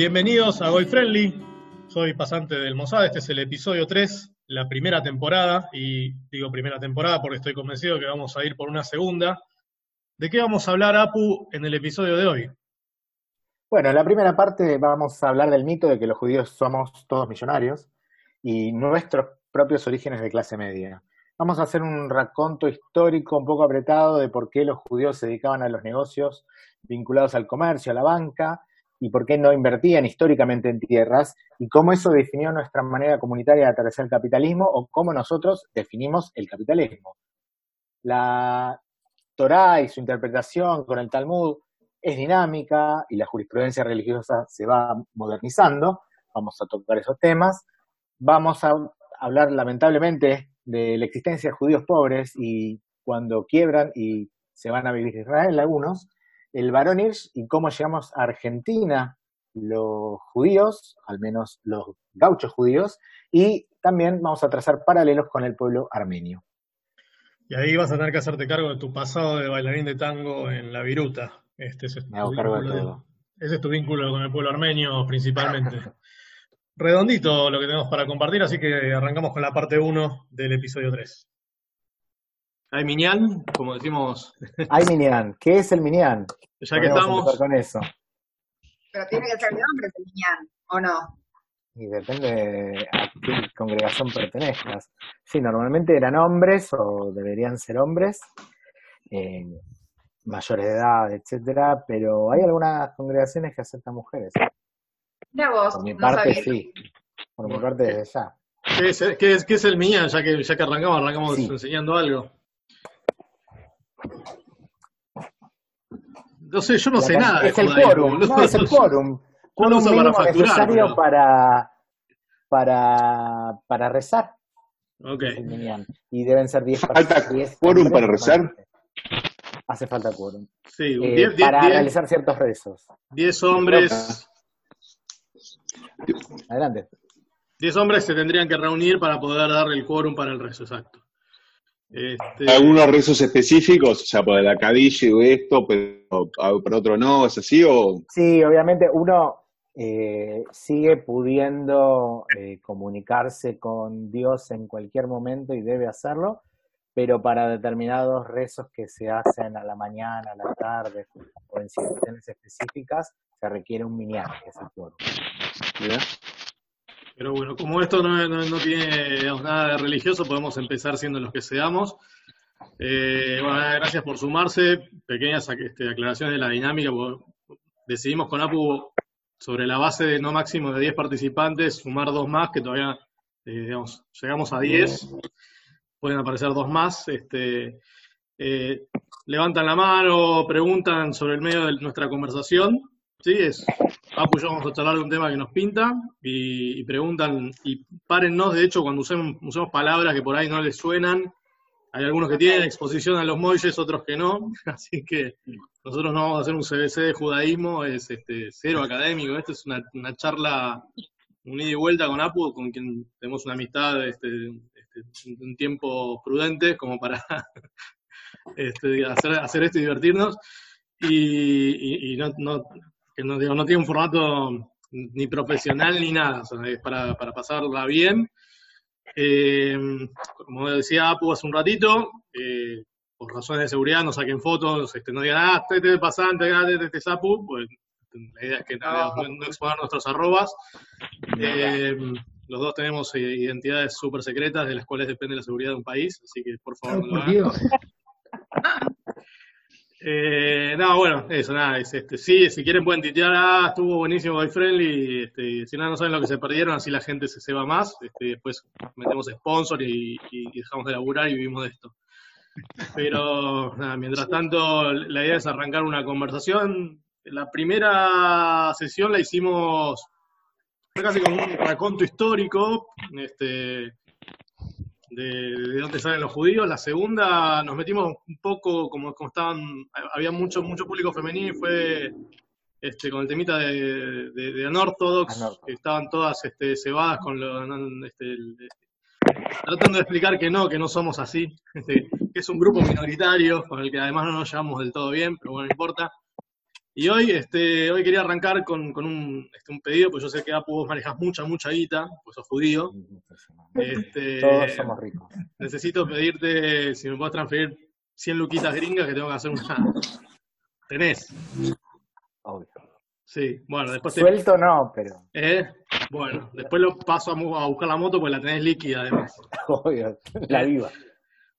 Bienvenidos a Goy Friendly. Soy pasante del Mossad. Este es el episodio 3, la primera temporada. Y digo primera temporada porque estoy convencido que vamos a ir por una segunda. ¿De qué vamos a hablar, Apu, en el episodio de hoy? Bueno, en la primera parte vamos a hablar del mito de que los judíos somos todos millonarios y nuestros propios orígenes de clase media. Vamos a hacer un raconto histórico un poco apretado de por qué los judíos se dedicaban a los negocios vinculados al comercio, a la banca, y por qué no invertían históricamente en tierras, y cómo eso definió nuestra manera comunitaria de atravesar el capitalismo, o cómo nosotros definimos el capitalismo. La Torá y su interpretación con el Talmud es dinámica y la jurisprudencia religiosa se va modernizando. Vamos a tocar esos temas. Vamos a hablar lamentablemente de la existencia de judíos pobres y cuando quiebran y se van a vivir a Israel algunos, el Barón y cómo llegamos a Argentina los judíos, al menos los gauchos judíos, y también vamos a trazar paralelos con el pueblo armenio. Y ahí vas a tener que hacerte cargo de tu pasado de bailarín de tango en la viruta. Este es Me hago cargo de todo. Ese es tu vínculo con el pueblo armenio principalmente. Redondito lo que tenemos para compartir, así que arrancamos con la parte 1 del episodio 3. Hay Minyan, como decimos. Hay Minyan. ¿Qué es el Minyan? Ya que estamos. Con eso. Pero tiene que ser de hombres el Minyan, ¿o no? Y depende a qué congregación pertenezcas. Sí, normalmente eran hombres o deberían ser hombres, eh, mayores de edad, etcétera, pero hay algunas congregaciones que aceptan mujeres. Mira vos, Por mi no parte, sabía. sí. Por mi parte, desde ya. ¿Qué es, qué es, qué es el Minyan? Ya que, ya que arrancamos, arrancamos Sí. enseñando algo. No sé, yo no La sé nada de Es el quórum, boludo. no, es el quórum. Quórum uso para mínimo facturar, necesario pero- para, para, para rezar. Ok. Y deben ser 10 ¿Falta 10 quórum hombres para rezar? Hace falta quórum. Sí, Eh, 10 para realizar ciertos rezos. hombres. Adelante. 10 hombres se tendrían que reunir para poder darle el quórum para el rezo, exacto. Este, algunos rezos específicos, o sea, por el acadillo y esto, pero ah, por otro no, ¿es así o Sí, obviamente uno eh, sigue pudiendo eh, comunicarse con Dios en cualquier momento y debe hacerlo, pero para determinados rezos que se hacen a la mañana, a la tarde o en situaciones específicas, se requiere un minyan, que mirá? Pero bueno, como esto no, tiene nada de religioso, podemos empezar siendo los que seamos. Eh, bueno, gracias por sumarse. Pequeñas este, aclaraciones de la dinámica. Decidimos con APU, sobre la base de no máximo de 10 participantes, sumar dos más, que todavía eh, digamos, llegamos a 10. Pueden aparecer dos más. Este, eh, levantan la mano, preguntan sobre el medio de nuestra conversación. Sí, es. Apu y yo vamos a charlar de un tema que nos pinta y, y preguntan, y párennos, de hecho, cuando usemos, usemos palabras que por ahí no les suenan, hay algunos que tienen exposición a los moyes, otros que no, así que nosotros no vamos a hacer un CBC de judaísmo, es este, cero académico, esto es una, una charla, un ida y vuelta con Apu, con quien tenemos una amistad este, este, un tiempo prudente como para este, hacer, hacer esto y divertirnos, y, y- y no, no, que no, digo, no tiene un formato ni profesional ni nada, o sea, es para, para pasarla bien. Eh, como decía Apu hace un ratito, eh, por razones de seguridad no saquen fotos, este, no digan, ah, este es pasante, ah, este es Apu, pues la idea es que no, no exponer nuestros arrobas. Eh, los dos tenemos eh, identidades súper secretas de las cuales depende la seguridad de un país, así que por favor no lo hagan. Eh, no, bueno, eso, nada, es, este, sí, si quieren pueden titear, ah, estuvo buenísimo Boy Friendly, este, si no, no saben lo que se perdieron, así la gente se ceba más, este, después metemos sponsor y, dejamos de laburar y vivimos de esto. Pero, nada, mientras tanto, la idea es arrancar una conversación. La primera sesión la hicimos casi como un raconto histórico, este, de, de dónde salen los judíos. La segunda nos metimos un poco, como, como estaban, había mucho, mucho público femenino y fue este, con el temita de, de, de Unorthodox. que estaban todas este, cebadas con lo, este, el- tratando de explicar que no, que no somos así, este, que es un grupo minoritario con el que además no nos llevamos del todo bien, pero bueno, no importa. Y hoy, este, hoy quería arrancar con, con un, este, un pedido, pues yo sé que Apu vos manejas mucha, mucha guita, pues sos judío. Este, Todos somos ricos. necesito pedirte si me puedes transferir 100 luquitas gringas que tengo que hacer una. ¿Tenés? Obvio. Sí, bueno, después te. Suelto no, pero ¿Eh? Bueno, después lo paso a, buscar la moto porque la tenés líquida además. obvio. La viva.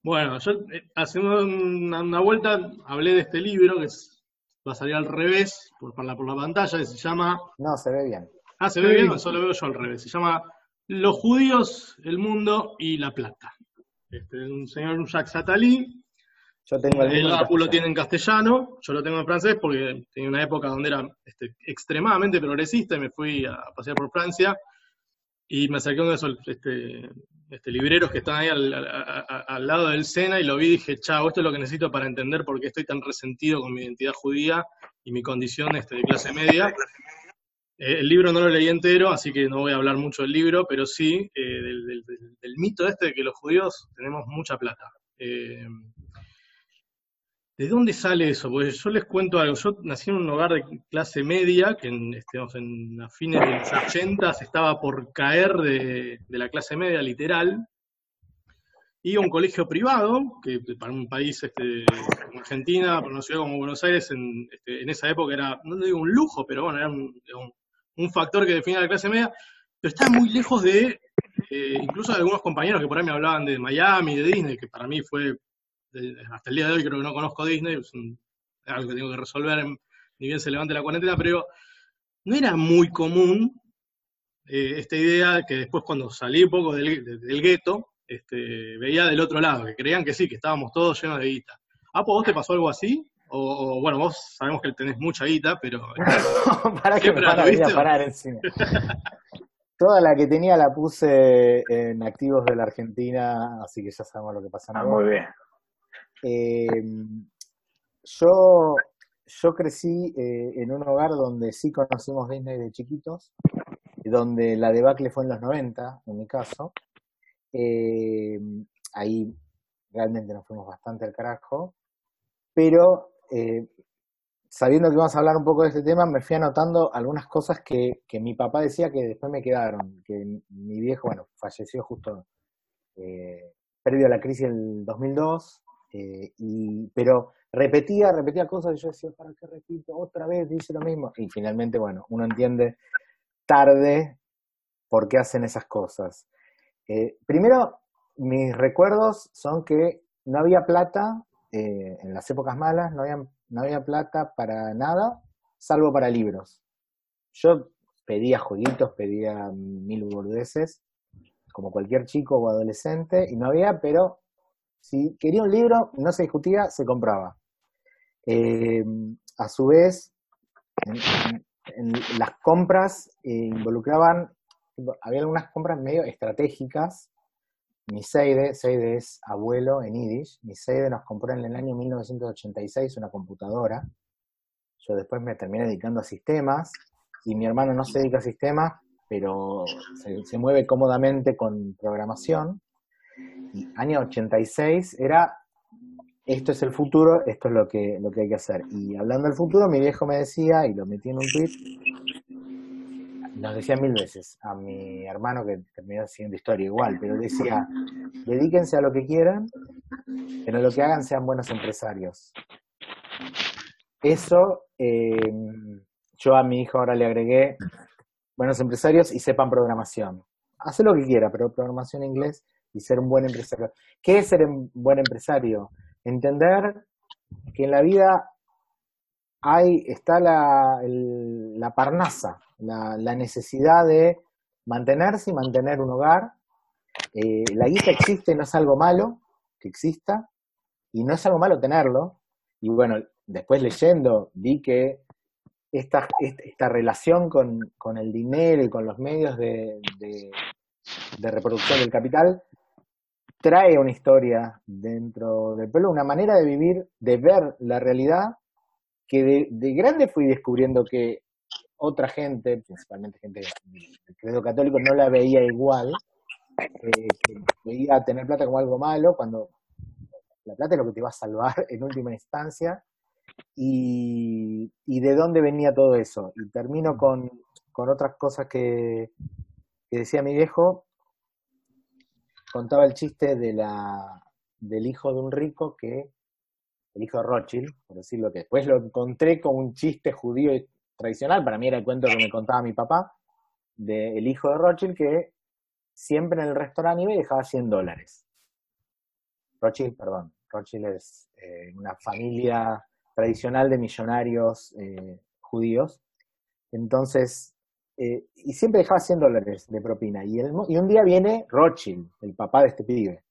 Bueno, yo eh, haciendo una, una vuelta hablé de este libro que es- va a salir al revés por, por la, por la pantalla, que se llama. No, se ve bien. Ah, ¿se ve bien? Solo veo yo al revés. Se llama Los judíos, el mundo y la plata. Este, un señor Jacques Attali, Yo tengo el El. Apu lo tiene en castellano, yo lo tengo en francés porque tenía una época donde era este, extremadamente progresista y me fui a pasear por Francia y me acerqué a uno de esos este, este, libreros que están ahí al, lado del Sena y lo vi y dije, chao, esto es lo que necesito para entender por qué estoy tan resentido con mi identidad judía y mi condición este, de clase media. Eh, el libro no lo leí entero, así que no voy a hablar mucho del libro, pero sí eh, del- del mito este de que los judíos tenemos mucha plata. Eh, ¿De dónde sale eso? Porque yo les cuento algo. Yo nací en un hogar de clase media, que en, este, en a fines de los 80 estaba por caer de, la clase media literal. Iba a un colegio privado, que para un país este, como Argentina, para una ciudad como Buenos Aires, en, este, en esa época era, no digo un lujo, pero bueno, era un, factor que definía la clase media, pero estaba muy lejos de, eh, incluso algunos compañeros que por ahí me hablaban de Miami, de Disney, que para mí fue de- hasta el día de hoy creo que no conozco Disney, es un- es algo que tengo que resolver en- ni bien se levante la cuarentena, pero no era muy común eh, esta idea que después cuando salí un poco del, de- del gueto, este, veía del otro lado, que creían que sí, que estábamos todos llenos de guita. Apo, ¿vos te pasó algo así? O, o, bueno, vos sabemos que tenés mucha guita, pero para que me la a parar encima. Toda la que tenía la puse en activos de la Argentina, así que ya sabemos lo que pasa en Ah, muy bien. Eh, yo, yo crecí eh, en un hogar donde sí conocimos Disney de chiquitos, donde la debacle fue en los 90, en mi caso. Eh, ahí realmente nos fuimos bastante al carajo, pero eh, sabiendo que vamos a hablar un poco de este tema, me fui anotando algunas cosas que, que mi papá decía que después me quedaron, que mi viejo, bueno, falleció justo eh, previo a la crisis del 2002, eh, y, pero repetía, repetía cosas y yo decía, ¿para qué repito? Otra vez dice lo mismo. Y finalmente, bueno, uno entiende tarde por qué hacen esas cosas. Eh, primero, mis recuerdos son que no había plata eh, en las épocas malas, no había, no había plata para nada, salvo para libros. Yo pedía jueguitos, pedía mil boludeces, como cualquier chico o adolescente, y no había, pero si quería un libro, no se discutía, se compraba. Eh, a su vez, en, las compras eh, involucraban, había algunas compras medio estratégicas. Mi Seide, es abuelo en Yiddish, mi Seide nos compró en el año 1986 una computadora. Yo después me terminé dedicando a sistemas y mi hermano no se dedica a sistemas, pero se mueve cómodamente con programación. Y año 86 era, esto es el futuro, esto es lo que, lo que hay que hacer. Y hablando del futuro, mi viejo me decía, y lo metí en un tweet, nos decía mil veces a mi hermano que terminó siendo historia igual, pero decía, dedíquense a lo que quieran, pero lo que hagan sean buenos empresarios. Eso, eh, yo a mi hijo ahora le agregué buenos empresarios y sepan programación. Hace lo que quiera, pero programación en inglés y ser un buen empresario. ¿Qué es ser un buen empresario? Entender que en la vida hay, está la, el- la parnasa, la, necesidad de mantenerse y mantener un hogar. Eh, la guita existe, no es algo malo que exista, y no es algo malo tenerlo. Y bueno, después leyendo vi que esta, esta, esta relación con, con el dinero y con los medios de- de reproducción del capital trae una historia dentro del pueblo, una manera de vivir, de ver la realidad, que de, de grande fui descubriendo que otra gente, principalmente gente del credo católico, no la veía igual, eh, que veía tener plata como algo malo, cuando la plata es lo que te va a salvar en última instancia, y, de dónde venía todo eso. Y termino con, con otras cosas que decía mi viejo. Contaba el chiste de la, del hijo de un rico que, el hijo de Rothschild, por decirlo que después lo encontré como un chiste judío tradicional, para mí era el cuento que me contaba mi papá, del hijo de Rothschild que siempre en el restaurante iba y dejaba 100 dólares. Rothschild, perdón, Rothschild es eh, una familia tradicional de millonarios eh, judíos. Entonces, eh, y siempre dejaba 100 dólares de propina. Y, el, y un día viene Rothschild, el papá de este pibe.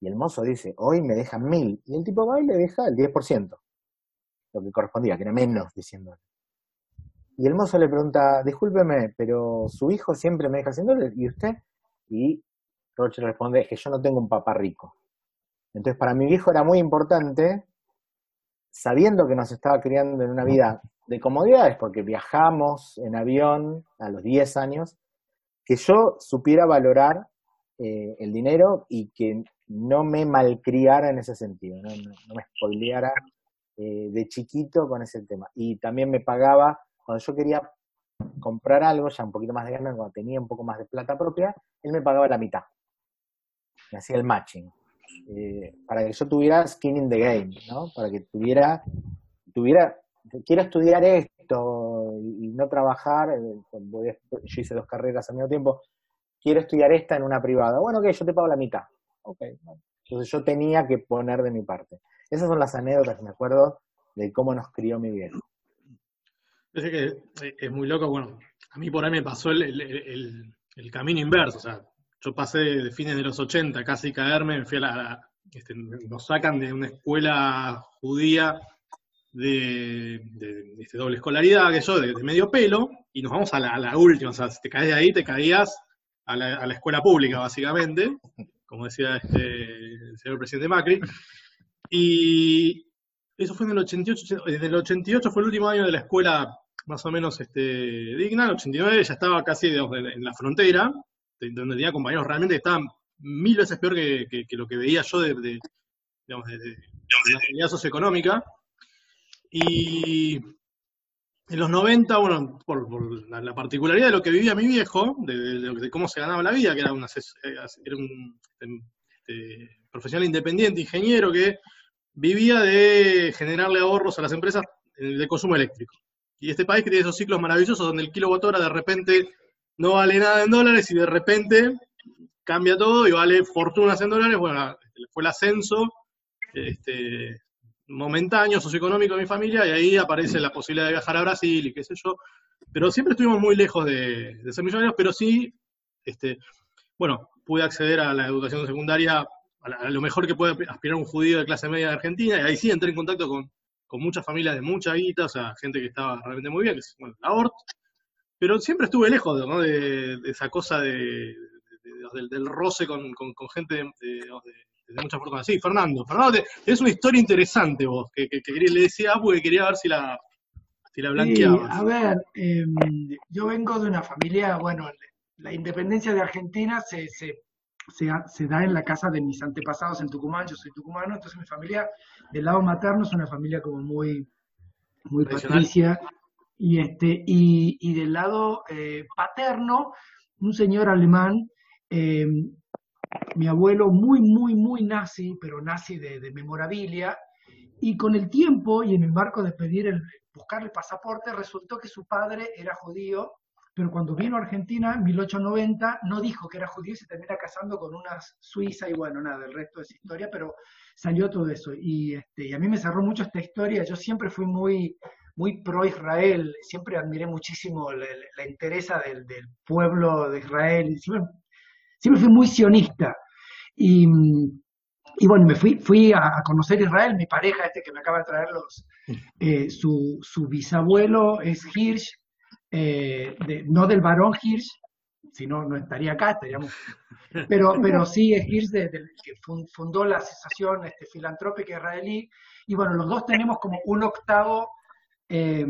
Y el mozo dice, hoy me dejan mil. Y el tipo va y le deja el 10%, lo que correspondía, que era menos diciendo. Y el mozo le pregunta, discúlpeme, pero su hijo siempre me deja 100 dólares, ¿y usted? Y Rothschild responde, es que yo no tengo un papá rico. Entonces, para mi viejo era muy importante, sabiendo que nos estaba criando en una vida de comodidades, porque viajamos en avión a los 10 años, que yo supiera valorar eh, el dinero y que no me malcriara en ese sentido, no, me spoileara eh, de chiquito con ese tema. Y también me pagaba, cuando yo quería comprar algo, ya un poquito más de ganas, cuando tenía un poco más de plata propia, él me pagaba la mitad. Me hacía el matching. Eh, para que yo tuviera skin in the game, ¿no? Para que tuviera, tuviera, quiero estudiar esto y, no trabajar, eh, yo hice dos carreras al mismo tiempo, quiero estudiar esta en una privada. Bueno, ok, yo te pago la mitad. Ok, entonces yo tenía que poner de mi parte. Esas son las anécdotas que me acuerdo de cómo nos crió mi viejo. Es que eh, es muy loco, bueno, a mí por ahí me pasó el, el, camino inverso, o sea, yo pasé de fines de los 80 casi caerme, me fui a la, este, nos sacan de una escuela judía de, este, doble escolaridad, que yo, de, medio pelo, y nos vamos a la, última, o sea, si te caes de ahí, te caías a la, escuela pública, básicamente, como decía este, el señor presidente Macri, y eso fue en el 88, desde el 88 fue el último año de la escuela más o menos este, digna, el 89 ya estaba casi en la frontera, donde tenía compañeros realmente que estaban mil veces peor que, lo que veía yo de, de digamos, de, la realidad socioeconómica. Y en los 90, bueno, por, la, particularidad de lo que vivía mi viejo, de, cómo se ganaba la vida, que era, un, era un este, profesional independiente, ingeniero, que vivía de generarle ahorros a las empresas de consumo eléctrico. Y este país que tiene esos ciclos maravillosos donde el kilowatt hora de repente no vale nada en dólares y de repente cambia todo y vale fortunas en dólares. Bueno, fue el ascenso este, momentáneo, socioeconómico de mi familia, y ahí aparece la posibilidad de viajar a Brasil y qué sé yo. Pero siempre estuvimos muy lejos de, ser millonarios, pero sí, este, bueno, pude acceder a la educación secundaria a, lo mejor que puede aspirar un judío de clase media de Argentina, y ahí sí entré en contacto con, muchas familias de mucha guita, o sea, gente que estaba realmente muy bien, que es bueno, la ORT, pero siempre estuve lejos de, esa cosa de, del, roce con, gente de, mucha fortuna. Sí, Fernando, Fernando, es una historia interesante vos, que, le decía porque quería ver si la, si la blanqueabas. a ver, em, yo vengo de una familia, bueno, la independencia de Argentina se, se, se, da en la casa de mis antepasados en Tucumán, yo soy tucumano, entonces mi familia del lado materno es una familia como muy, muy patricia, y, este, y, y del lado eh, paterno, un señor alemán, eh, mi abuelo muy, muy, muy nazi, pero nazi de, memorabilia, y con el tiempo y en el marco de pedir el, buscar el pasaporte, resultó que su padre era judío, pero cuando vino a Argentina en 1890 no dijo que era judío y se termina casando con una suiza y bueno, nada, el resto es historia, pero salió todo eso. Y, este, y a mí me cerró mucho esta historia, yo siempre fui muy muy pro-Israel, siempre admiré muchísimo la, la interés del, pueblo de Israel, siempre, siempre fui muy sionista. Y, y bueno, me fui, fui a, conocer Israel, mi pareja, este que me acaba de traer los, eh, su, su, bisabuelo es Hirsch, eh, no del varón Hirsch, si no, no estaría acá, estaríamos. Pero, pero sí es Hirsch, que fundó la asociación este, filantrópica israelí. Y bueno, los dos tenemos como un octavo eh,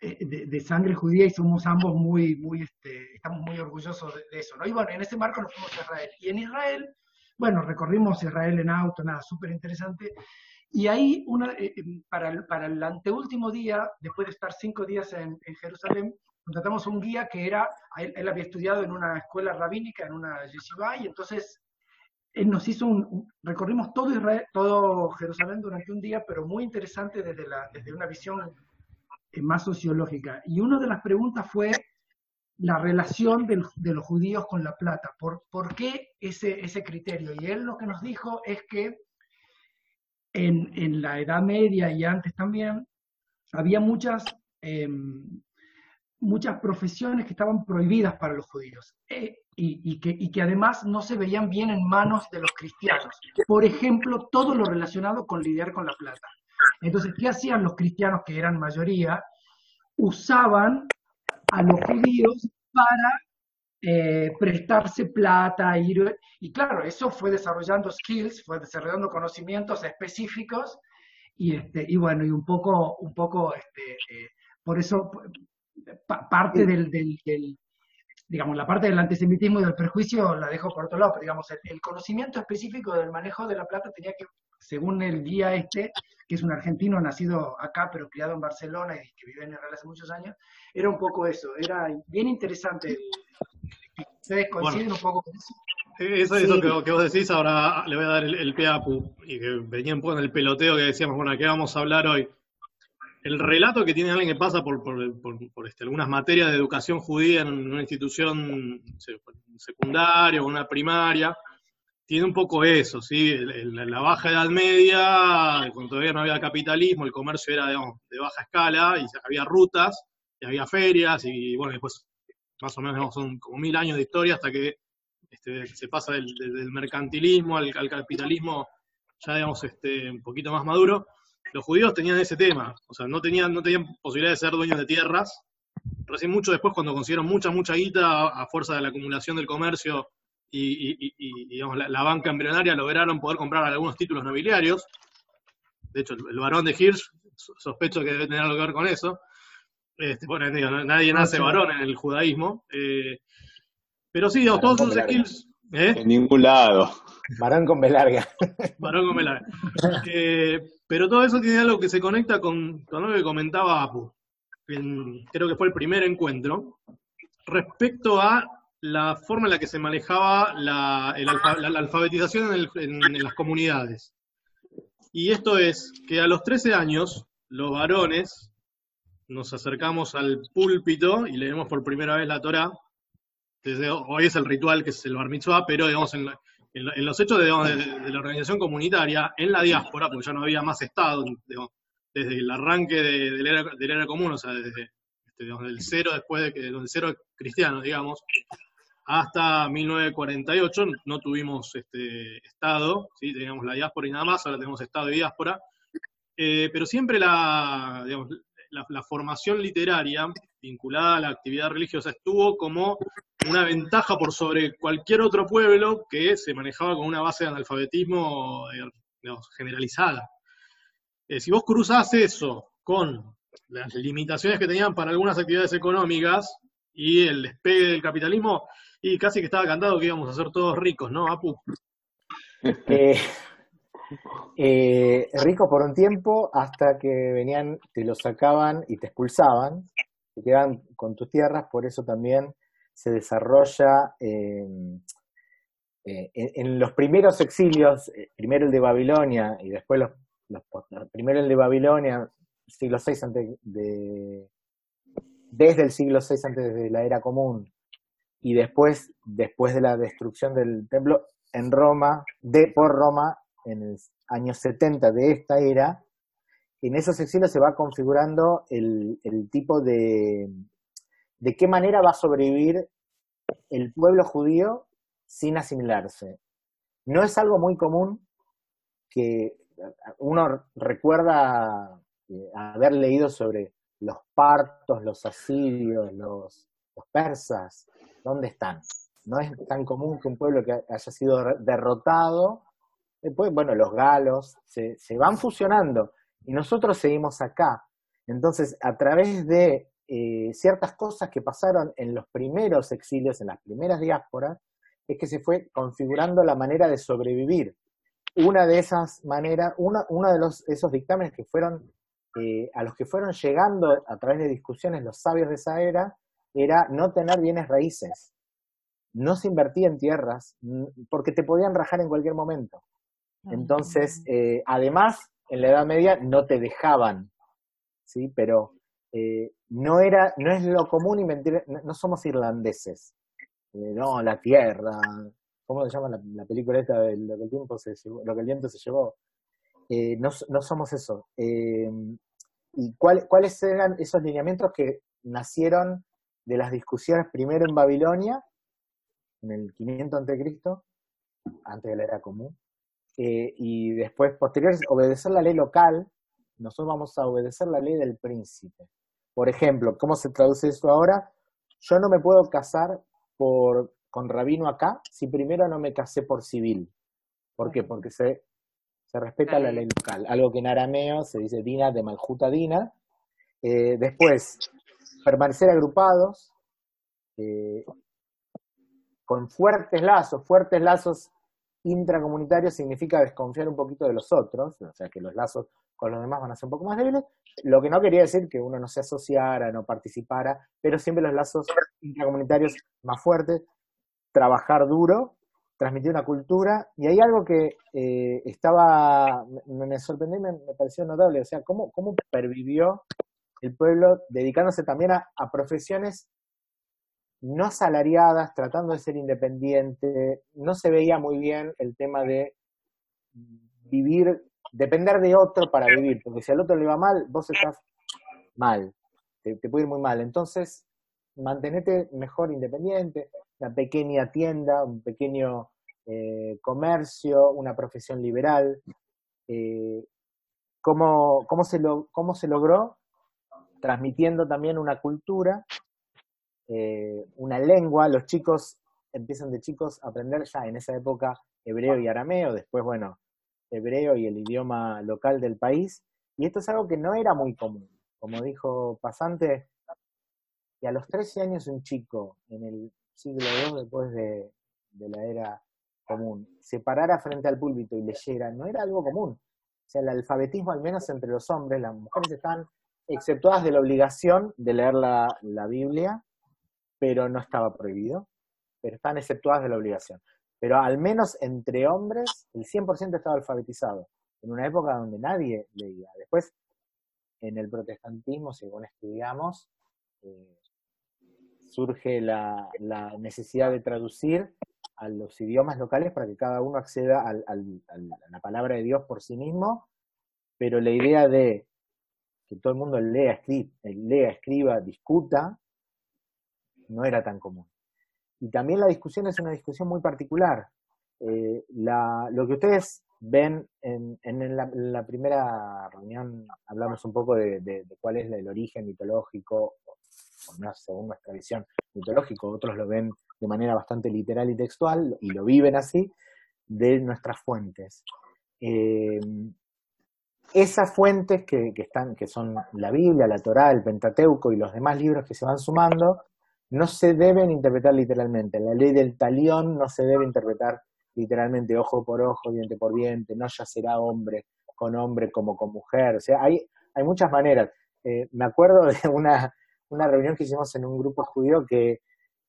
de, sangre judía y somos ambos muy, muy, este, estamos muy orgullosos de, eso, ¿no? Y bueno, en ese marco nos fuimos a Israel. Y en Israel, bueno, recorrimos Israel en auto, nada, súper interesante. Y ahí, una, eh, eh, para, el, para el anteúltimo día, después de estar cinco días en, en Jerusalén, contratamos un guía que era, él, él, había estudiado en una escuela rabínica, en una yeshiva, y entonces él nos hizo un, recorrimos todo Israel, todo Jerusalén durante un día, pero muy interesante desde, la, desde una visión eh, más sociológica. Y una de las preguntas fue la relación de, los judíos con la plata. ¿Por, ¿Por, qué ese, ese criterio? Y él lo que nos dijo es que en, en la Edad Media y antes también había muchas, eh, muchas profesiones que estaban prohibidas para los judíos. Eh, y, y, que, y, que, además no se veían bien en manos de los cristianos. Por ejemplo, todo lo relacionado con lidiar con la plata. Entonces, ¿qué hacían los cristianos, que eran mayoría? Usaban a los judíos para eh, prestarse plata, ir, y claro, eso fue desarrollando skills, fue desarrollando conocimientos específicos, y, este, y bueno, y un poco, un poco este, eh, por eso pa, parte del, digamos, la parte del antisemitismo y del prejuicio la dejo por otro lado, pero digamos, el, el, conocimiento específico del manejo de la plata tenía que, según el guía este, que es un argentino nacido acá, pero criado en Barcelona y que vive en Israel hace muchos años, era un poco eso, era bien interesante. ¿Ustedes coinciden bueno, un poco con eso? Eso, sí. eso que, que, vos decís, ahora le voy a dar el, el pie a Pu, y que venía un poco en el peloteo que decíamos, bueno, ¿a qué vamos a hablar hoy? el relato que tiene alguien que pasa por, por, por, por este, algunas materias de educación judía en una institución secundaria o una primaria, tiene un poco eso, ¿sí? La, baja edad media, cuando todavía no había capitalismo, el comercio era de baja escala y había rutas y había ferias y bueno, después más o menos son como mil años de historia hasta que este, se pasa del, mercantilismo al, al, capitalismo ya digamos este, un poquito más maduro los judíos tenían ese tema, o sea, no tenían, no tenían posibilidad de ser dueños de tierras. Recién mucho después, cuando consiguieron mucha, mucha guita a fuerza de la acumulación del comercio y, y, y digamos, la, la, banca embrionaria, lograron poder comprar algunos títulos nobiliarios. De hecho, el, el varón de Hirsch, sospecho que debe tener algo que ver con eso. Este, bueno, digo, nadie nace varón en el judaísmo. Eh, pero sí, digamos, todos esos skills. ¿eh? En ningún lado. Varón con B larga. Varón con B larga. Eh, pero todo eso tiene algo que se conecta con, con lo que comentaba Apu. En, creo que fue el primer encuentro. Respecto a la forma en la que se manejaba la, alfabetización en, el, las comunidades. Y esto es que a los 13 años, los varones nos acercamos al púlpito y leemos por primera vez la Torah. Desde hoy es el ritual que es el bar mitzvah, pero digamos en, en, los hechos de, la organización comunitaria, en la diáspora, porque ya no había más Estado, desde el arranque de, de, la era, de, la era, común, o sea, desde este, del cero después de que, del cero cristiano, digamos, hasta 1948 no tuvimos este, Estado, ¿sí? teníamos la diáspora y nada más, ahora tenemos Estado y diáspora, eh, pero siempre la, digamos, la, formación literaria vinculada a la actividad religiosa estuvo como una ventaja por sobre cualquier otro pueblo que se manejaba con una base de analfabetismo digamos, generalizada. Eh, si vos cruzás eso con las limitaciones que tenían para algunas actividades económicas y el despegue del capitalismo, y casi que estaba cantado que íbamos a ser todos ricos, ¿no, Apu? Eh, eh, rico por un tiempo hasta que venían, te lo sacaban y te expulsaban, te quedaban con tus tierras, por eso también se desarrolla eh, eh, en, los primeros exilios, eh, primero el de Babilonia y después los, los primero el de Babilonia, siglo VI antes de, desde el siglo VI antes de la era común y después, después de la destrucción del templo en Roma, de, por Roma, en el año 70 de esta era, en esos exilios se va configurando el, el tipo de, de qué manera va a sobrevivir el pueblo judío sin asimilarse. No es algo muy común que uno recuerda eh, haber leído sobre los partos, los asirios, los, los persas, ¿dónde están? No es tan común que un pueblo que haya sido derrotado, después, bueno, los galos se, van fusionando y nosotros seguimos acá. Entonces, a través de eh, ciertas cosas que pasaron en los primeros exilios, en las primeras diásporas, es que se fue configurando la manera de sobrevivir. una de esas maneras, una, uno de los, esos dictámenes que fueron, eh, a los que fueron llegando a través de discusiones los sabios de esa era, era no tener bienes raíces. No se invertía en tierras, porque te podían rajar en cualquier momento. Entonces, eh, además, en la Edad Media no te dejaban, ¿sí? Pero eh, no era, no es lo común inventar, no, no somos irlandeses. Eh, no, la tierra, ¿cómo se llama la, película esta de lo que el tiempo se llevó, lo que el viento se llevó? No, no, somos eso. ¿Y cuál, cuáles eran esos lineamientos que nacieron de las discusiones primero en Babilonia, en el 500 a.C., antes de la era común, y después, posteriores, obedecer la ley local, nosotros vamos a obedecer la ley del príncipe. Por ejemplo, ¿cómo se traduce esto ahora? Yo no me puedo casar por, con rabino acá si primero no me casé por civil. ¿Por qué? Porque se, se respeta la ley local. Algo que en arameo se dice dina de maljuta dina. Eh, después, permanecer agrupados eh, con fuertes lazos. Fuertes lazos intracomunitarios significa desconfiar un poquito de los otros, o sea que los lazos con los demás van a ser un poco más débiles, lo que no quería decir que uno no se asociara, no participara, pero siempre los lazos intracomunitarios más fuertes, trabajar duro, transmitir una cultura, y hay algo que eh, estaba, me, sorprendió y me, pareció notable, o sea, cómo, cómo pervivió el pueblo dedicándose también a, profesiones no asalariadas, tratando de ser independiente, no se veía muy bien el tema de vivir depender de otro para vivir, porque si al otro le va mal, vos estás mal, te, puede ir muy mal. Entonces, mantenete mejor independiente, una pequeña tienda, un pequeño eh, comercio, una profesión liberal. Eh, ¿cómo, cómo, se lo, ¿Cómo se logró? Transmitiendo también una cultura, eh, una lengua. Los chicos empiezan de chicos a aprender ya en esa época hebreo y arameo, después, bueno, hebreo y el idioma local del país. Y esto es algo que no era muy común. Como dijo Pasante, que a los 13 años un chico en el siglo II después de, la era común se parara frente al púlpito y leyera, no era algo común. O sea, el alfabetismo, al menos entre los hombres, las mujeres están exceptuadas de la obligación de leer la, la Biblia, pero no estaba prohibido, pero están exceptuadas de la obligación. Pero al menos entre hombres el 100% estaba alfabetizado, en una época donde nadie leía. Después, en el protestantismo, según estudiamos, eh, surge la, necesidad de traducir a los idiomas locales para que cada uno acceda a la palabra de Dios por sí mismo, pero la idea de que todo el mundo lea, lea, escriba, discuta, no era tan común. Y también la discusión es una discusión muy particular. Eh, lo que ustedes ven en, la, primera reunión, hablamos un poco de, cuál es el origen mitológico, o según nuestra visión mitológico, otros lo ven de manera bastante literal y textual, y lo viven así, de nuestras fuentes. Eh, esas fuentes que, que, están, que son la Biblia, la Torá, el Pentateuco y los demás libros que se van sumando, no se deben interpretar literalmente. La ley del talión no se debe interpretar literalmente ojo por ojo, diente por diente, no ya será hombre con hombre como con mujer. O sea, hay, hay muchas maneras. Eh, me acuerdo de una, una reunión que hicimos en un grupo judío que,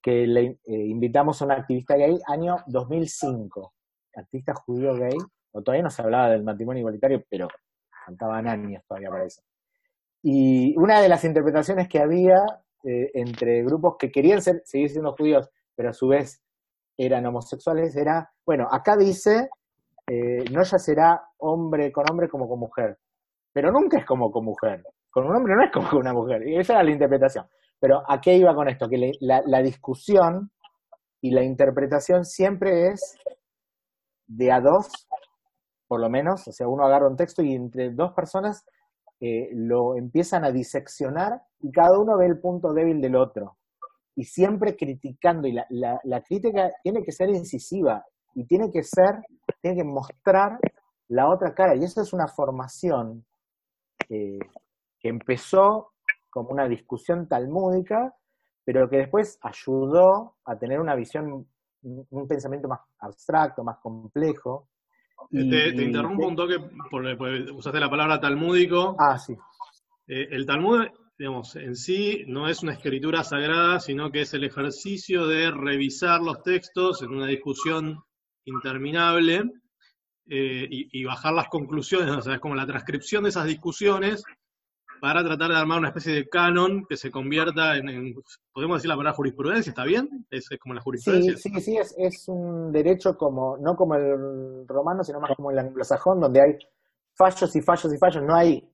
que le eh, invitamos a una activista gay año 2005. Activista judío gay, o todavía no se hablaba del matrimonio igualitario, pero faltaban años todavía para eso. Y una de las interpretaciones que había eh, entre grupos que querían ser, seguir siendo judíos, pero a su vez eran homosexuales, era, bueno, acá dice, eh, no ya será hombre con hombre como con mujer, pero nunca es como con mujer, con un hombre no es como con una mujer, y esa era la interpretación. Pero ¿a qué iba con esto? Que la, la discusión y la interpretación siempre es de a dos, por lo menos, o sea, uno agarra un texto y entre dos personas eh, lo empiezan a diseccionar y cada uno ve el punto débil del otro. Y siempre criticando, y la, la, crítica tiene que ser incisiva y tiene que ser, tiene que mostrar la otra cara. Y eso es una formación que empezó como una discusión talmúdica, pero que después ayudó a tener una visión, un pensamiento más abstracto, más complejo, Y- Te, te interrumpo un toque porque, usaste la palabra talmúdico. Ah, sí. Eh, el Talmud, digamos, en sí no es una escritura sagrada, sino que es el ejercicio de revisar los textos en una discusión interminable eh, y, y bajar las conclusiones, o sea, es como la transcripción de esas discusiones para tratar de armar una especie de canon que se convierta en, en- podemos decir la palabra jurisprudencia, ¿está bien? Es, es como la Sí, jurisprudencia. sí, sí, es, es un derecho como, no como el romano, sino más como el anglosajón, donde hay fallos y fallos y fallos, no hay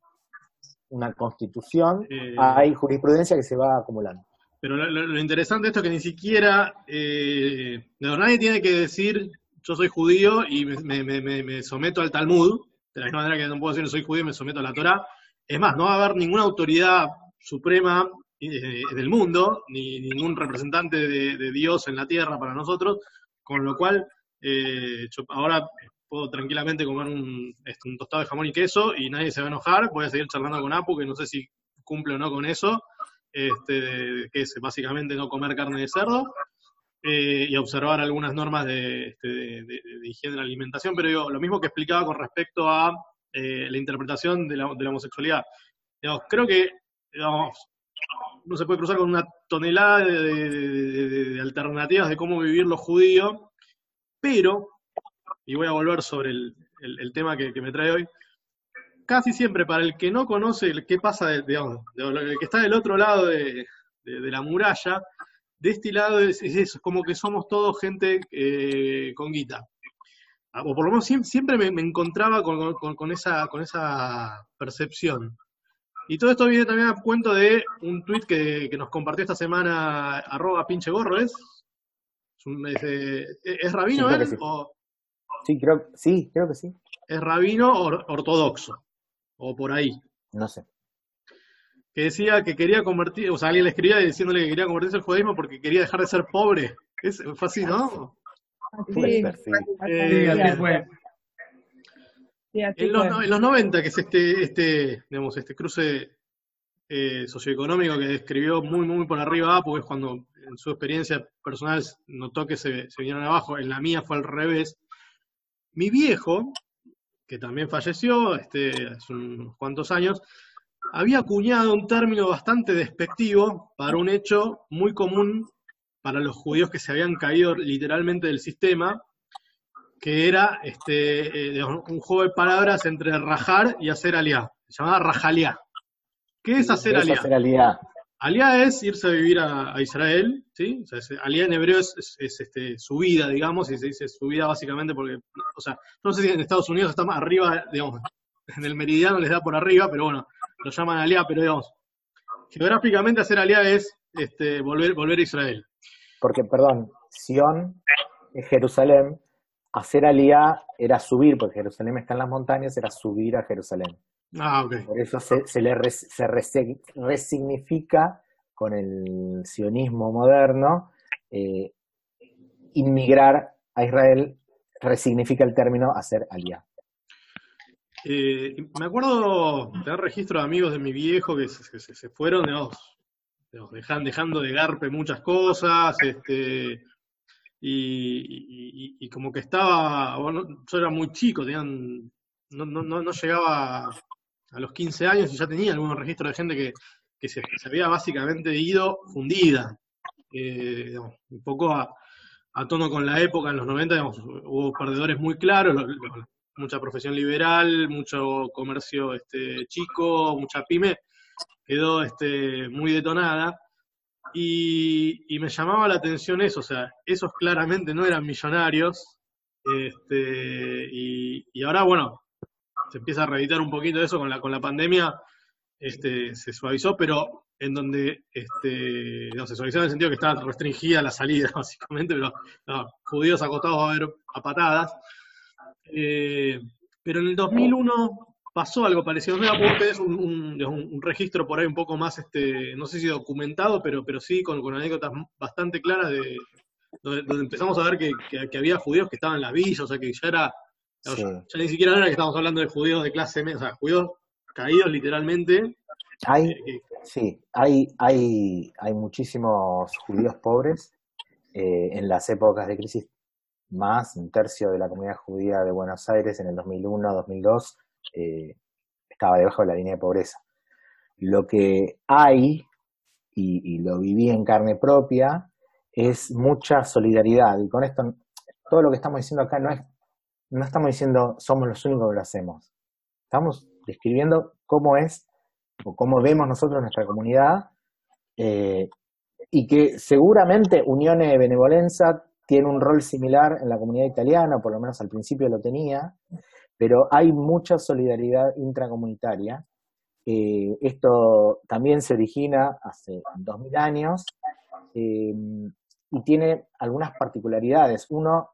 una constitución, Eh, hay jurisprudencia que se va acumulando. Pero lo, lo- interesante de esto es que ni siquiera, eh, no, nadie tiene que decir yo soy judío y me, me- me- me- me someto al Talmud, de la misma manera que no puedo decir soy judío y me someto a la Torah. Es más, no va a haber ninguna autoridad suprema eh, del mundo, ni ningún representante de, Dios en la tierra para nosotros, con lo cual eh, ahora puedo tranquilamente comer un, este, un tostado de jamón y queso y nadie se va a enojar, voy a seguir charlando con Apu, que no sé si cumple o no con eso, este, que es básicamente no comer carne de cerdo, eh, y observar algunas normas de, este, de higiene de la alimentación, pero digo, lo mismo que explicaba con respecto a eh, la interpretación de la, de la homosexualidad. Digamos, creo que digamos, no se puede cruzar con una tonelada de, alternativas de cómo vivir los judíos, pero, y voy a volver sobre el, el- tema que, me trae hoy, casi siempre para el que no conoce el qué pasa, digamos, el que está del otro lado de, la muralla, de este lado es, es eso, es como que somos todos gente eh, con guita. Ah, O por lo menos siempre, siempre me, me encontraba con, con- con esa, con esa percepción. Y todo esto viene también a cuento de un tuit que, que nos compartió esta semana, arroba pinche gorro, ¿es? Es, un- es, eh, ¿es rabino Sí, creo que él? sí. ¿O Sí, creo, sí, creo que sí. es rabino or- ortodoxo? O por ahí. No sé. que decía que quería convertir, o sea, alguien le escribía diciéndole que quería convertirse al judaísmo porque quería dejar de ser pobre. Es, fue así, ¿no? Sí. Eh, así fue. sí, así En los, fue. en los 90, que es este, este, digamos, este cruce eh, socioeconómico que describió muy, muy por arriba, porque es cuando en su experiencia personal notó que se, se vinieron abajo, en la mía fue al revés. Mi viejo, que también falleció este, hace unos cuantos años, había acuñado un término bastante despectivo para un hecho muy común para los judíos que se habían caído literalmente del sistema, que era este, eh, un juego de palabras entre rajar y hacer aliá. Se llamaba rajaliá. ¿Qué es hacer aliá? seralidad. Aliá es irse a vivir a, a Israel, ¿sí? O sea, es- aliá en hebreo es, es- es, este, su vida, digamos, y se dice su vida básicamente porque, o sea, no sé si en Estados Unidos está más arriba, digamos, en el meridiano les da por arriba, pero bueno, lo llaman aliá, pero digamos, geográficamente hacer aliá es este, volver, volver a Israel. Porque, perdón, Sion es Jerusalén, hacer aliyah era subir, porque Jerusalén está en las montañas, era subir a Jerusalén. Ah, ok. Por eso se, se le res- se resignifica con el sionismo moderno, eh, inmigrar a Israel resignifica el término hacer aliyah. Eh, me acuerdo tener registro de amigos de mi viejo que se, que se- fueron, digamos, dejan- dejando de garpe muchas cosas, este, y, como que estaba, bueno, yo era muy chico, tenían, no, no, no, llegaba a los 15 años y ya tenía algunos registros de gente que, que se, había básicamente ido fundida, eh, digamos, un poco a, a tono con la época, en los 90, digamos, hubo perdedores muy claros, mucha profesión liberal, mucho comercio este, chico, mucha pyme, quedó este, muy detonada. Y, y me llamaba la atención eso, o sea, esos claramente no eran millonarios, este, y, y ahora, bueno, se empieza a reeditar un poquito eso con la, con la pandemia, este, se suavizó, pero en donde este, no, se suavizó en el sentido que estaba restringida la salida, básicamente, pero no, judíos acostados a ver a patadas. Eh, pero en el 2001 pasó algo parecido. No ustedes un, un, registro por ahí un poco más, este, no sé si documentado, pero, pero sí con, con anécdotas bastante claras de donde, donde empezamos a ver que, que- que había judíos que estaban en las villas, o sea que ya era, Sí. ya ni siquiera era que estábamos hablando de judíos de clase media, o sea, judíos caídos literalmente. Hay, eh, que- sí, hay, hay, hay muchísimos judíos pobres eh, en las épocas de crisis más un tercio de la comunidad judía de Buenos Aires en el 2001-2002 eh, estaba debajo de la línea de pobreza. Lo que hay, y, y lo viví en carne propia, es mucha solidaridad. Y con esto, todo lo que estamos diciendo acá no es, no estamos diciendo somos los únicos que lo hacemos. Estamos describiendo cómo es o cómo vemos nosotros nuestra comunidad eh, y que seguramente Unione Benevolenza tiene un rol similar en la comunidad italiana, por lo menos al principio lo tenía, pero hay mucha solidaridad intracomunitaria. Eh, esto también se origina hace 2000 años eh, y tiene algunas particularidades. Uno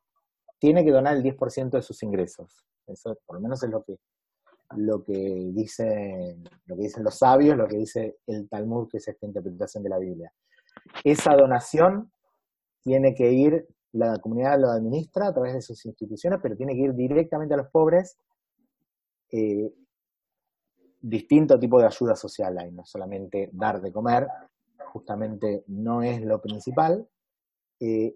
tiene que donar el 10% de sus ingresos. Eso por lo menos es lo que lo que dicen, lo que dicen los sabios, lo que dice el Talmud, que es esta interpretación de la Biblia. Esa donación tiene que ir, la comunidad lo administra a través de sus instituciones, pero tiene que ir directamente a los pobres. Eh, distinto tipo de ayuda social hay, no solamente dar de comer, justamente no es lo principal, eh,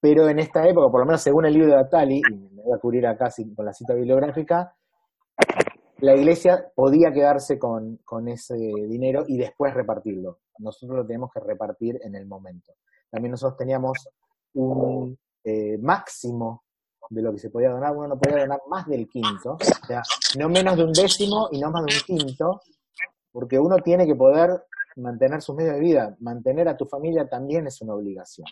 pero en esta época, por lo menos según el libro de Atali, y me voy a cubrir acá con la cita bibliográfica, la iglesia podía quedarse con, con, ese dinero y después repartirlo. Nosotros lo tenemos que repartir en el momento. También nosotros teníamos un eh, máximo de lo que se podía donar. Uno no podía donar más del quinto, o sea, no menos de un décimo y no más de un quinto, porque uno tiene que poder mantener sus medios de vida. Mantener a tu familia también es una obligación.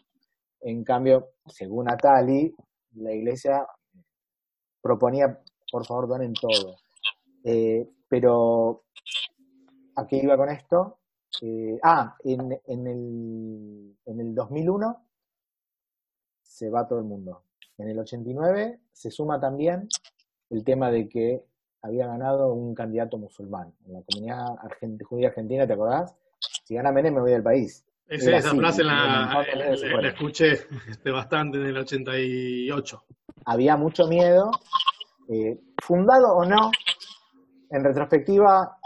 En cambio, según Atali, la iglesia proponía, por favor, donen todo. Eh, pero, ¿a qué iba con esto? Eh, ah, en, en, el, en el 2001 se va todo el mundo. En el 89 se suma también el tema de que había ganado un candidato musulmán. En la comunidad judía argentina, ¿te acordás? Si gana Menem me voy del país. esa frase la, la, escuché este, bastante en el 88. Había mucho miedo, eh, fundado o no, en retrospectiva,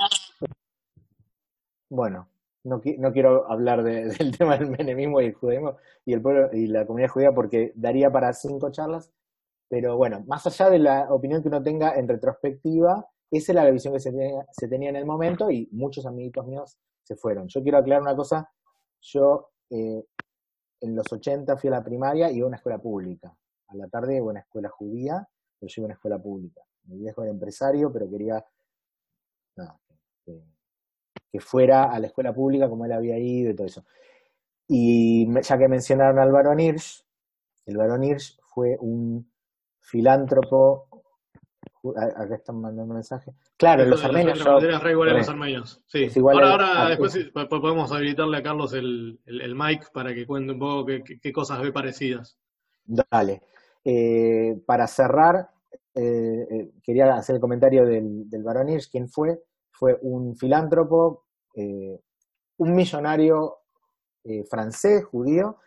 bueno, no, no quiero hablar de, del tema del menemismo y el judaísmo y el pueblo y la comunidad judía porque daría para cinco charlas, pero bueno, más allá de la opinión que uno tenga en retrospectiva, esa es la visión que se tenía, se tenía en el momento y muchos amiguitos míos se fueron. Yo quiero aclarar una cosa, yo eh, en los 80 fui a la primaria y iba a una escuela pública. A la tarde iba a una escuela judía, pero yo iba a una escuela pública. Mi viejo era empresario, pero quería que, fuera a la escuela pública como él había ido y todo eso. Y ya que mencionaron al Barón Hirsch, el Barón Hirsch fue un filántropo. Acá están mandando un mensaje. Claro, los armenios. los armenios. Sí. ahora, ahora después podemos habilitarle a Carlos el, el, mic para que cuente un poco qué, qué cosas ve parecidas. Dale. Eh, para cerrar, eh, eh, quería hacer el comentario del, del Barón Hirsch, ¿quién fue? Fue un filántropo, eh, un millonario francés, judío,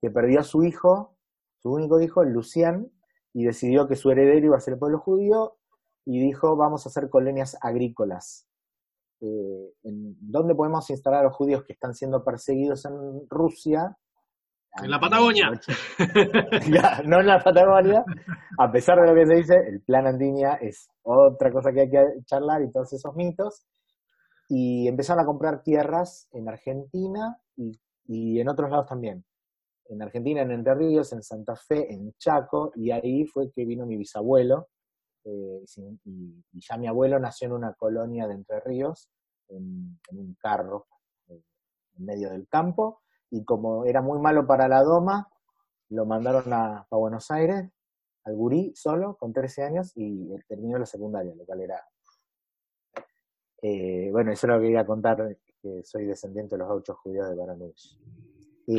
que perdió a su hijo, su único hijo, Lucien, y decidió que su heredero iba a ser el pueblo judío, y dijo, vamos a hacer colonias agrícolas. ¿en ¿Dónde podemos instalar a los judíos que están siendo perseguidos en Rusia? En la Patagonia. no en la Patagonia. A pesar de lo que se dice, el plan Andinia es otra cosa que hay que charlar y todos esos mitos. Y empezaron a comprar tierras en Argentina y, y en otros lados también. En Argentina, en Entre Ríos, en Santa Fe, en Chaco, y ahí fue que vino mi bisabuelo. Eh, y, ya mi abuelo nació en una colonia de Entre Ríos, en, un carro eh, en medio del campo y como era muy malo para la doma, lo mandaron a, Buenos Aires, al gurí solo, con 13 años, y terminó la secundaria, lo cual era... Eh, bueno, eso es lo que quería contar, que soy descendiente de los ocho judíos de Baranich.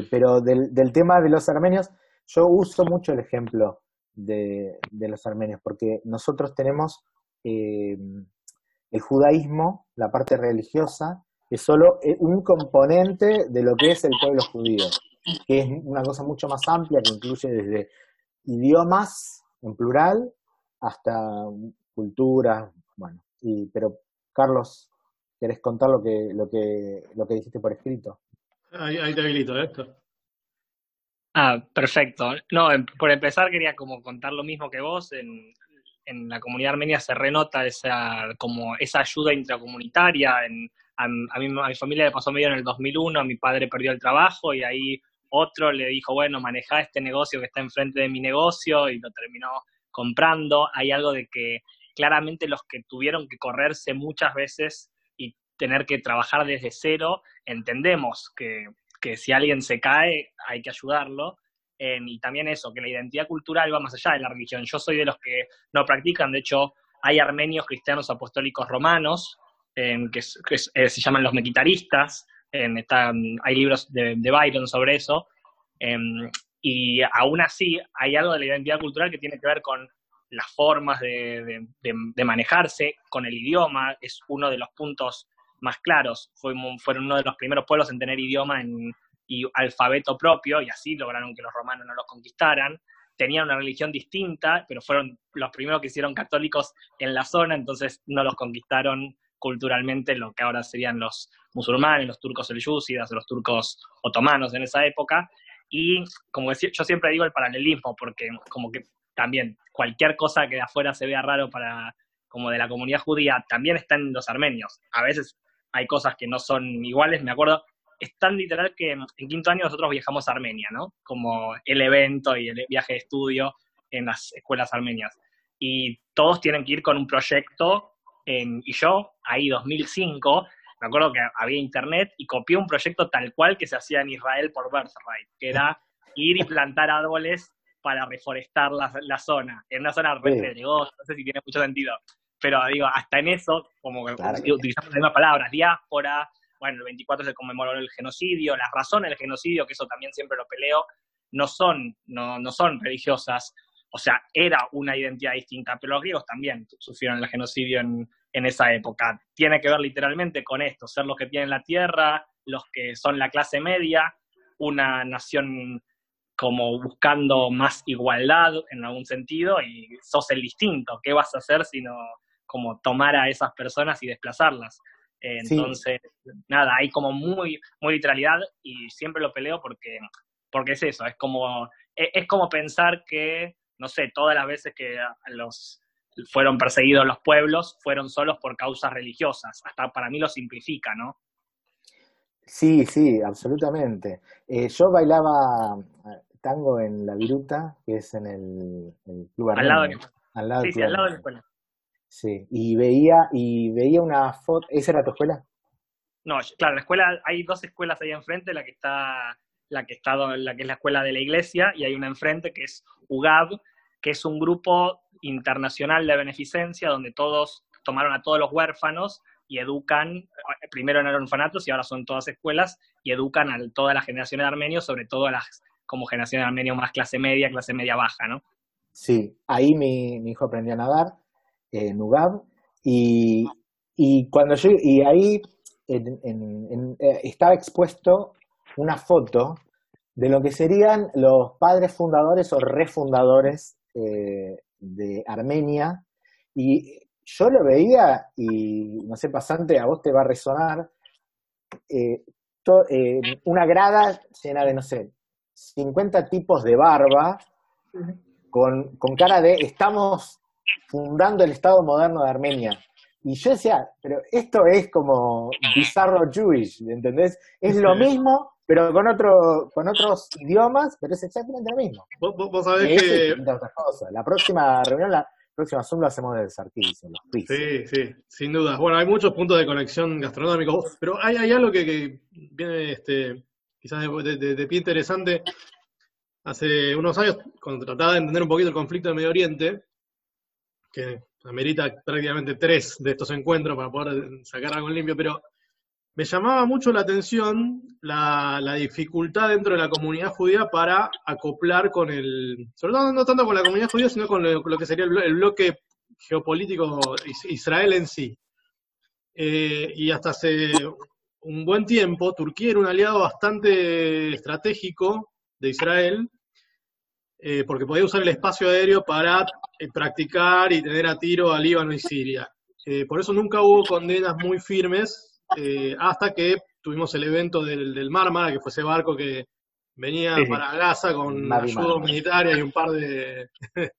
pero del, del, tema de los armenios, yo uso mucho el ejemplo de, de los armenios, porque nosotros tenemos eh, el judaísmo, la parte religiosa, es solo eh, un componente de lo que es el pueblo judío, que es una cosa mucho más amplia que incluye desde idiomas en plural hasta cultura, bueno, y, pero Carlos, ¿querés contar lo que, lo que, lo que dijiste por escrito? Ahí, te habilito, Héctor. Ah, perfecto. No, em- por empezar quería como contar lo mismo que vos. En, en la comunidad armenia se renota esa, como esa ayuda intracomunitaria. En, a, a mí, a mi familia le pasó medio en el 2001, mi padre perdió el trabajo y ahí otro le dijo, bueno, maneja este negocio que está enfrente de mi negocio y lo terminó comprando. Hay algo de que claramente los que tuvieron que correrse muchas veces y tener que trabajar desde cero, entendemos que, que si alguien se cae hay que ayudarlo. Eh, y también eso, que la identidad cultural va más allá de la religión. Yo soy de los que no practican, de hecho hay armenios cristianos apostólicos romanos, que, que eh, se llaman los mequitaristas, esta- hay libros de, Byron sobre eso, em, y aún así hay algo de la identidad cultural que tiene que ver con las formas de, de- manejarse, con el idioma, es uno de los puntos más claros. Fuimos- fueron uno de los primeros pueblos en tener idioma y alfabeto propio, y así lograron que los romanos no los conquistaran. Tenían una religión distinta, pero fueron los primeros que hicieron católicos en la zona, entonces no los conquistaron culturalmente lo que ahora serían los musulmanes, los turcos selyúcidas, los turcos otomanos en esa época. Y como decía, yo siempre digo el paralelismo, porque como que también cualquier cosa que de afuera se vea raro para como de la comunidad judía, también está en los armenios. A veces hay cosas que no son iguales, me acuerdo, es tan literal que en quinto año nosotros viajamos a Armenia, ¿no? Como el evento y el viaje de estudio en las escuelas armenias. Y todos tienen que ir con un proyecto, en- y yo, ahí 2005, me acuerdo que había internet y copié un proyecto tal cual que se hacía en Israel por Birthright, que era ir y plantar árboles para reforestar la, la zona, en una zona Sí. pedregosa, no sé si tiene mucho sentido, pero digo, hasta en eso, como que Claro que utilizamos las mismas palabras, diáspora, bueno, el 24 se conmemoró el genocidio, las razones del genocidio, que eso también siempre lo peleo, no son, no, no son religiosas, o sea, era una identidad distinta, pero los griegos también sufrieron el genocidio en, en esa época. Tiene que ver literalmente con esto, ser los que tienen la tierra, los que son la clase media, una nación como buscando más igualdad en algún sentido y sos el distinto. ¿Qué vas a hacer sino como tomar a esas personas y desplazarlas? Eh, Sí. Entonces, nada, hay como muy, muy literalidad y siempre lo peleo porque, porque es eso, es como, es, es como pensar que, no sé, todas las veces que los fueron perseguidos los pueblos fueron solos por causas religiosas. Hasta para mí lo simplifica, ¿no? Sí, sí, absolutamente. Eh, yo bailaba eh, tango en La Viruta, que es en el, el Club Al lado de al lado Sí, sí, al lado de la escuela. Sí, y veía, y veía una foto, ¿esa era tu escuela? No, claro, la escuela, hay dos escuelas ahí enfrente, la que está, la que está, la que es la escuela de la iglesia, y hay una enfrente que es UGAB, que es un grupo internacional de beneficencia donde todos tomaron a todos los huérfanos y educan, eh, primero en orfanatos y ahora son todas escuelas, y educan a toda la generación de armenios, sobre todo a las como generación de armenios más clase media, clase media baja, ¿no? Sí, ahí mi, hijo aprendió a nadar en UGAB y, y cuando yo, y ahí eh, estaba expuesto una foto de lo que serían los padres fundadores o refundadores eh, de Armenia y yo lo veía y no sé, pasante, a vos te va a resonar eh, to- eh, una grada llena de, no sé, 50 tipos de barba con, con cara de estamos fundando el Estado moderno de Armenia. Y yo decía, pero esto es como bizarro Jewish, ¿entendés? Es lo mismo, pero con otro, con otros idiomas, pero es exactamente lo mismo. Vos, vos- sabés que... La próxima reunión, la próxima Zoom lo hacemos desde Sarkis, en los quiz. Sí, sí, sin duda. Bueno, hay muchos puntos de conexión gastronómicos, pero hay, hay algo que, que viene este, quizás de, de- pie interesante. Hace unos años, cuando trataba de entender un poquito el conflicto de Medio Oriente, que amerita prácticamente tres de estos encuentros para poder sacar algo en limpio, pero me llamaba mucho la atención la, la dificultad dentro de la comunidad judía para acoplar con el, sobre todo no tanto con la comunidad judía, sino con lo, lo que sería el, blo- el bloque geopolítico is- Israel en sí. Eh, y hasta hace un buen tiempo, Turquía era un aliado bastante estratégico de Israel, eh, porque podía usar el espacio aéreo para eh, practicar y tener a tiro a Líbano y Siria. Eh, por eso nunca hubo condenas muy firmes, eh, hasta que tuvimos el evento del, del Mármara, que fue ese barco que venía Sí, sí. para Gaza con ayuda más. humanitaria y un par de,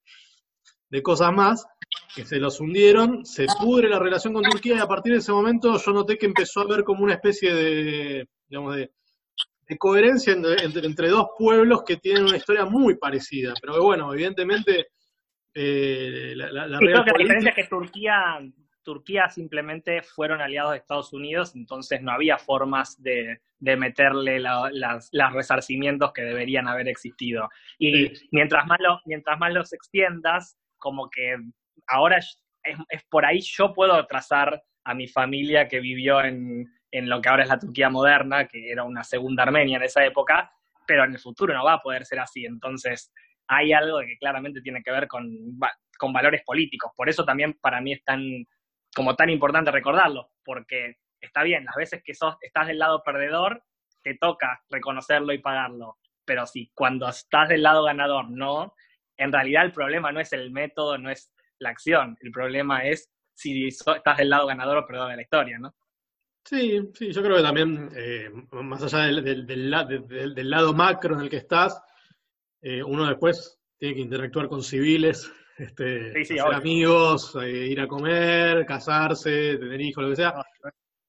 de cosas más, que se los hundieron, se pudre la relación con Turquía y a partir de ese momento yo noté que empezó a haber como una especie de, digamos, de, de coherencia entre, entre- entre dos pueblos que tienen una historia muy parecida, pero que bueno, evidentemente eh, la, la, la Sí, creo que la diferencia es que Turquía, Turquía simplemente fueron aliados de Estados Unidos, entonces no había formas de, de meterle la- las, las resarcimientos que deberían haber existido. Y mientras más, lo- mientras más los extiendas, como que ahora es, es por ahí yo puedo trazar a mi familia que vivió en, en lo que ahora es la Turquía moderna, que era una segunda Armenia en esa época, pero en el futuro no va a poder ser así. Entonces, hay algo que claramente tiene que ver con, con valores políticos. Por eso también para mí es tan, como tan importante recordarlo, porque está bien, las veces que sos, estás del lado perdedor, te toca reconocerlo y pagarlo. Pero si cuando estás del lado ganador no, en realidad el problema no es el método, no es la acción, el problema es si so- estás del lado ganador o perdedor de la historia, ¿no? Sí, sí, yo creo que también, eh, más allá del, del, del la- del- del lado macro en el que estás, eh, uno después tiene que interactuar con civiles, este, Sí, sí, hacer obvio. amigos, eh, ir a comer, casarse, tener hijos, lo que sea.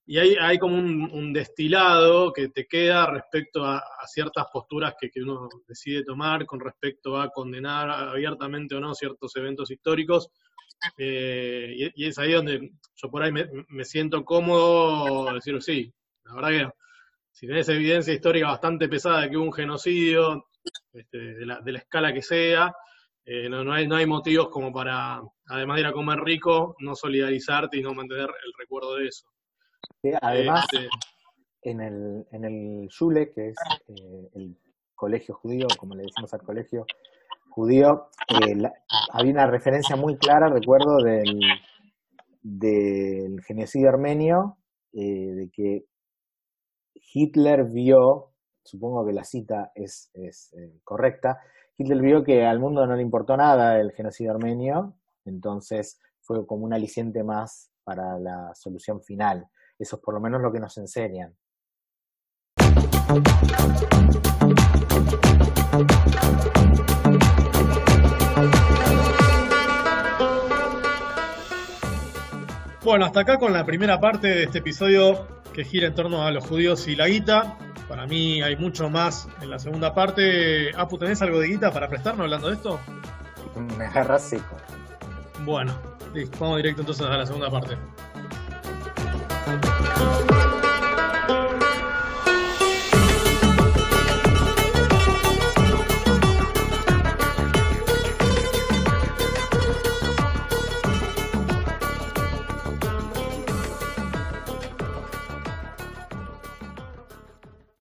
Y hay, hay como un, un destilado que te queda respecto a, a ciertas posturas que, que uno decide tomar con respecto a condenar abiertamente o no ciertos eventos históricos. Eh, y, y es ahí donde yo por ahí me, me siento cómodo decir, sí, la verdad que si tenés evidencia histórica bastante pesada de que hubo un genocidio, este, de, la, de la escala que sea, eh, no, no, hay, no hay motivos como para, además de ir a comer rico, no solidarizarte y no mantener el recuerdo de eso. Que además, Este, en el, en el Yule, que es eh, el colegio judío, como le decimos al colegio judío, eh, la- había una referencia muy clara, recuerdo, del, del genocidio armenio, eh, de que Hitler vio, supongo que la cita es, es, eh, correcta, Hitler vio que al mundo no le importó nada el genocidio armenio, entonces fue como un aliciente más para la solución final. Eso es por lo menos lo que nos enseñan. Bueno, hasta acá con la primera parte de este episodio que gira en torno a los judíos y la guita. Para mí hay mucho más en la segunda parte. Apu, ¿tenés algo de guita para prestarnos hablando de esto? Me agarras seco. Bueno, listo, vamos directo entonces a la segunda parte.